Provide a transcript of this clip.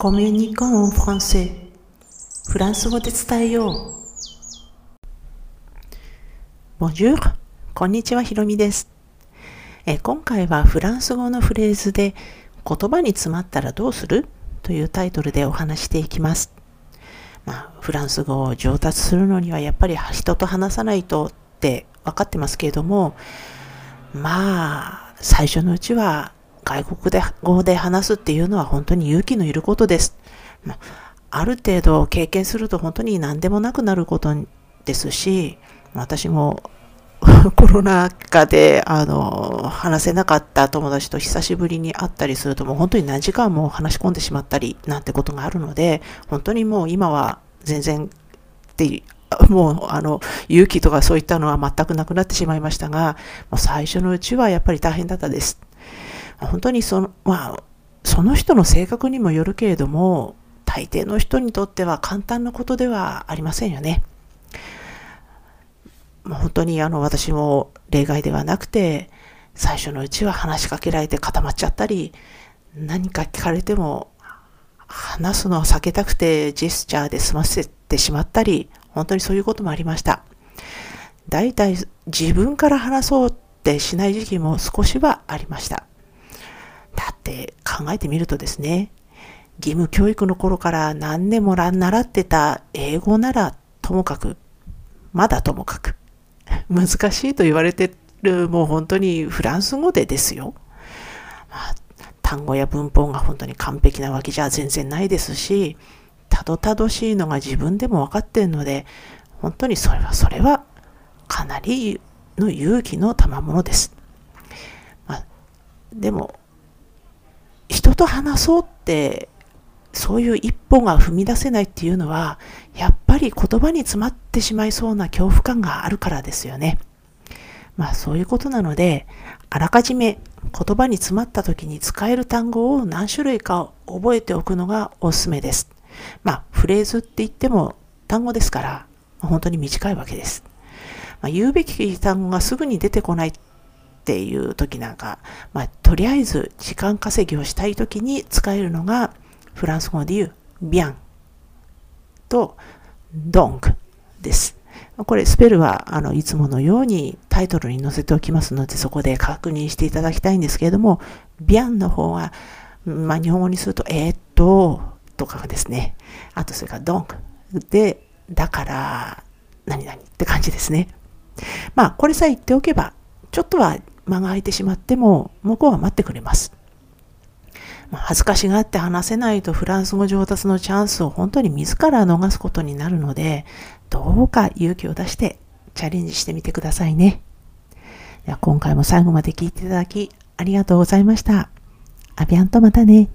コミュニコンフランセフランス語で伝えよう。Bonjour こんにちは、ひろみです。え今回はフランス語のフレーズで言葉に詰まったらどうするというタイトルでお話していきます。まあ、フランス語を上達するのにはやっぱり人と話さないとって分かってますけれども、まあ、最初のうちは外国で語で話すっていうのは本当に勇気のいることです。あ、ある程度経験すると本当に何でもなくなることですし、私も コロナ禍で、あの、話せなかった友達と久しぶりに会ったりすると、もう本当に何時間も話し込んでしまったりなんてことがあるので、本当にもう今は全然ってもう、あの、勇気とかそういったのは全くなくなってしまいましたが、もう最初のうちはやっぱり大変だったです。本当にその、まあ、その人の性格にもよるけれども、大抵の人にとっては簡単なことではありませんよね。もう本当にあの私も例外ではなくて、最初のうちは話しかけられて固まっちゃったり、何か聞かれても話すのを避けたくてジェスチャーで済ませてしまったり、本当にそういうこともありました。大体自分から話そうってしない時期も少しはありました。って考えてみるとですね、義務教育の頃から何年も習ってた英語ならともかく、まだともかく、難しいと言われてる、もう本当にフランス語でですよ。まあ、単語や文法が本当に完璧なわけじゃ全然ないですし、たどたどしいのが自分でも分かってるので、本当にそれはそれはかなりの勇気の賜物です。まあ、でも、と話そうってそういう一歩が踏み出せないっていうのは、やっぱり言葉に詰まってしまいそうな恐怖感があるからですよね。まあそういうことなので、あらかじめ言葉に詰まった時に使える単語を何種類か覚えておくのがおすすめです。まあフレーズって言っても単語ですから、本当に短いわけです。まあ、言うべき単語がすぐに出てこないっていう時なんか、まあ、とりあえず時間稼ぎをしたい時に使えるのが、フランス語で言う、ビャンとドンクです。これスペルはあのいつものようにタイトルに載せておきますのでそこで確認していただきたいんですけれども、ビャンの方は、まあ、日本語にすると、えー、っと、とかですね。あとそれからドンク。で、だから、何々って感じですね。まあ、これさえ言っておけば、ちょっとは間が空いてしまっても、向こうは待ってくれます。恥ずかしがって話せないとフランス語上達のチャンスを本当に自ら逃すことになるので、どうか勇気を出してチャレンジしてみてくださいね。では今回も最後まで聞いていただきありがとうございました。アビアンとまたね。